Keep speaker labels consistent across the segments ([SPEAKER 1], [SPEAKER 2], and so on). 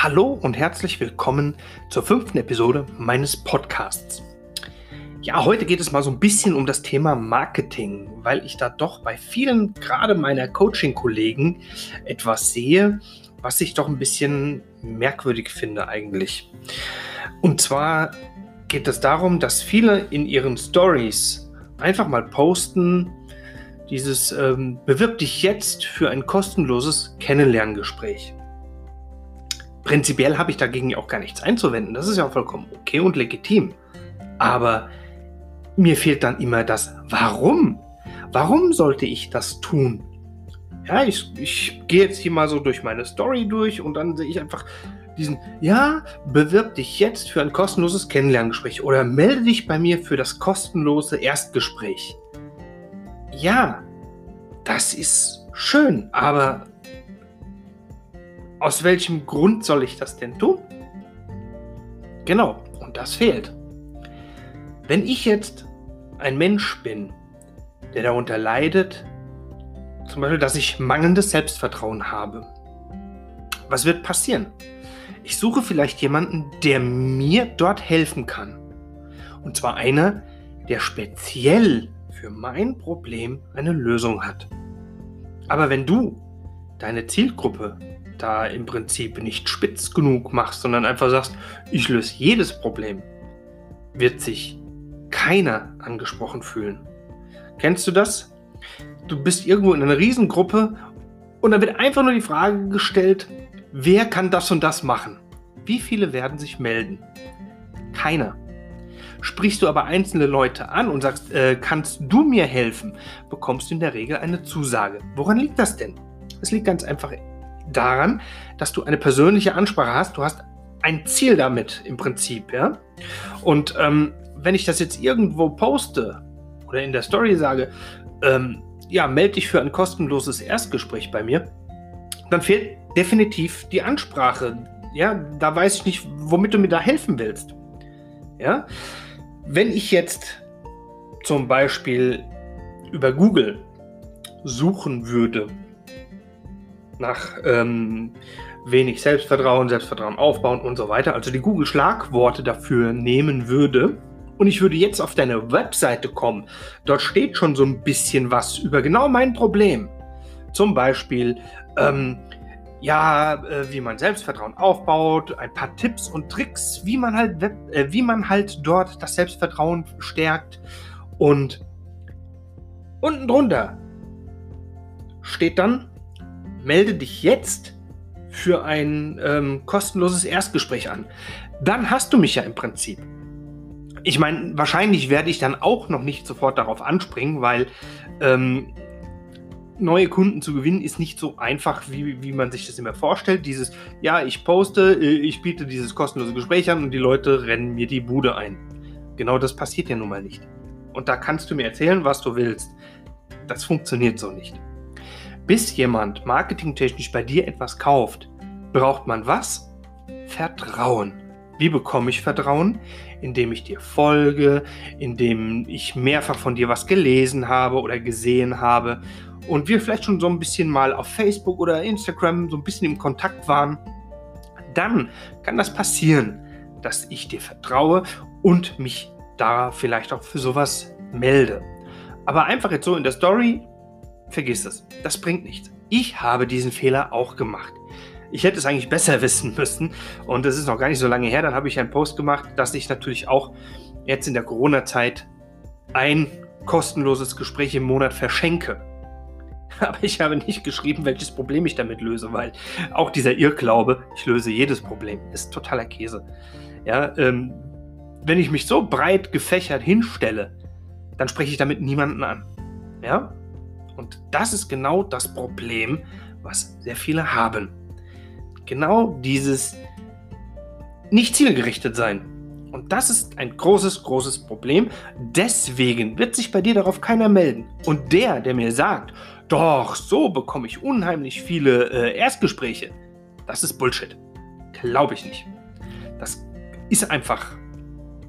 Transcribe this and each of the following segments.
[SPEAKER 1] Hallo und herzlich willkommen zur fünften Episode meines Podcasts. Ja, heute geht es mal so ein bisschen um das Thema Marketing, weil ich da doch bei vielen, gerade meiner Coaching-Kollegen, etwas sehe, was ich doch ein bisschen merkwürdig finde eigentlich. Und zwar geht es darum, dass viele in ihren Stories einfach mal posten, dieses ähm, bewirb dich jetzt für ein kostenloses Kennenlerngespräch. Prinzipiell habe ich dagegen auch gar nichts einzuwenden. Das ist ja vollkommen okay und legitim. Aber mir fehlt dann immer das Warum. Warum sollte ich das tun? Ja, ich, ich gehe jetzt hier mal so durch meine Story durch und dann sehe ich einfach diesen, ja, bewirb dich jetzt für ein kostenloses Kennenlerngespräch oder melde dich bei mir für das kostenlose Erstgespräch. Ja, das ist schön, aber aus welchem Grund soll ich das denn tun? Genau, und das fehlt. Wenn ich jetzt ein Mensch bin, der darunter leidet, zum Beispiel, dass ich mangelndes Selbstvertrauen habe, was wird passieren? Ich suche vielleicht jemanden, der mir dort helfen kann. Und zwar einer, der speziell für mein Problem eine Lösung hat. Aber wenn du deine Zielgruppe da im Prinzip nicht spitz genug machst, sondern einfach sagst, ich löse jedes Problem, wird sich keiner angesprochen fühlen. Kennst du das? Du bist irgendwo in einer Riesengruppe und dann wird einfach nur die Frage gestellt, wer kann das und das machen? Wie viele werden sich melden? Keiner. Sprichst du aber einzelne Leute an und sagst, äh, kannst du mir helfen, bekommst du in der Regel eine Zusage. Woran liegt das denn? Es liegt ganz einfach daran, dass du eine persönliche Ansprache hast. Du hast ein Ziel damit im Prinzip, ja. Und ähm, wenn ich das jetzt irgendwo poste oder in der Story sage, ähm, ja, melde dich für ein kostenloses Erstgespräch bei mir, dann fehlt definitiv die Ansprache. Ja, da weiß ich nicht, womit du mir da helfen willst. Ja, wenn ich jetzt zum Beispiel über Google suchen würde nach ähm, wenig Selbstvertrauen, Selbstvertrauen aufbauen und so weiter, also die Google-Schlagworte dafür nehmen würde, und ich würde jetzt auf deine Webseite kommen, dort steht schon so ein bisschen was über genau mein Problem. Zum Beispiel, ähm, ja, äh, wie man Selbstvertrauen aufbaut, ein paar Tipps und Tricks, wie man halt, Web, äh, wie man halt dort das Selbstvertrauen stärkt. Und unten drunter steht dann, melde dich jetzt für ein ähm, kostenloses Erstgespräch an. Dann hast du mich ja im Prinzip. Ich meine, wahrscheinlich werde ich dann auch noch nicht sofort darauf anspringen, weil ähm, neue Kunden zu gewinnen ist nicht so einfach, wie, wie man sich das immer vorstellt. Dieses, ja, ich poste, äh, ich biete dieses kostenlose Gespräch an und die Leute rennen mir die Bude ein. Genau das passiert ja nun mal nicht. Und da kannst du mir erzählen, was du willst. Das funktioniert so nicht. Bis jemand marketingtechnisch bei dir etwas kauft, braucht man was? Vertrauen. Wie bekomme ich Vertrauen? Indem ich dir folge, indem ich mehrfach von dir was gelesen habe oder gesehen habe und wir vielleicht schon so ein bisschen mal auf Facebook oder Instagram so ein bisschen im Kontakt waren. Dann kann das passieren, dass ich dir vertraue und mich da vielleicht auch für sowas melde. Aber einfach jetzt so in der Story vergiss es. Das bringt nichts. Ich habe diesen Fehler auch gemacht. Ich hätte es eigentlich besser wissen müssen. Und das ist noch gar nicht so lange her. Dann habe ich einen Post gemacht, dass ich natürlich auch jetzt in der Corona-Zeit ein kostenloses Gespräch im Monat verschenke. Aber ich habe nicht geschrieben, welches Problem ich damit löse, weil auch dieser Irrglaube, ich löse jedes Problem, ist totaler Käse. Ja, ähm, wenn ich mich so breit gefächert hinstelle, dann spreche ich damit niemanden an. Ja, und das ist genau das Problem, was sehr viele haben. Genau dieses nicht zielgerichtet sein. Und das ist ein großes, großes Problem. Deswegen wird sich bei dir darauf keiner melden. Und der, der mir sagt, doch, so bekomme ich unheimlich viele äh, Erstgespräche, das ist Bullshit. Glaube ich nicht. Das ist einfach.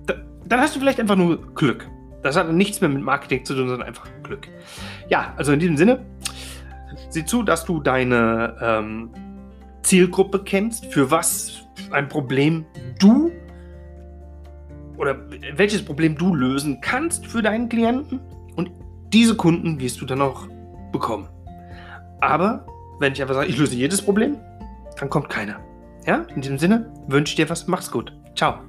[SPEAKER 1] Da, dann hast du vielleicht einfach nur Glück. Das hat nichts mehr mit Marketing zu tun, sondern einfach Glück. Ja, also in diesem Sinne, sieh zu, dass du deine ähm, Zielgruppe kennst, für was ein Problem du oder welches Problem du lösen kannst für deinen Klienten und diese Kunden wirst du dann auch bekommen. Aber wenn ich einfach sage, ich löse jedes Problem, dann kommt keiner. Ja, in diesem Sinne wünsche ich dir was, mach's gut. Ciao.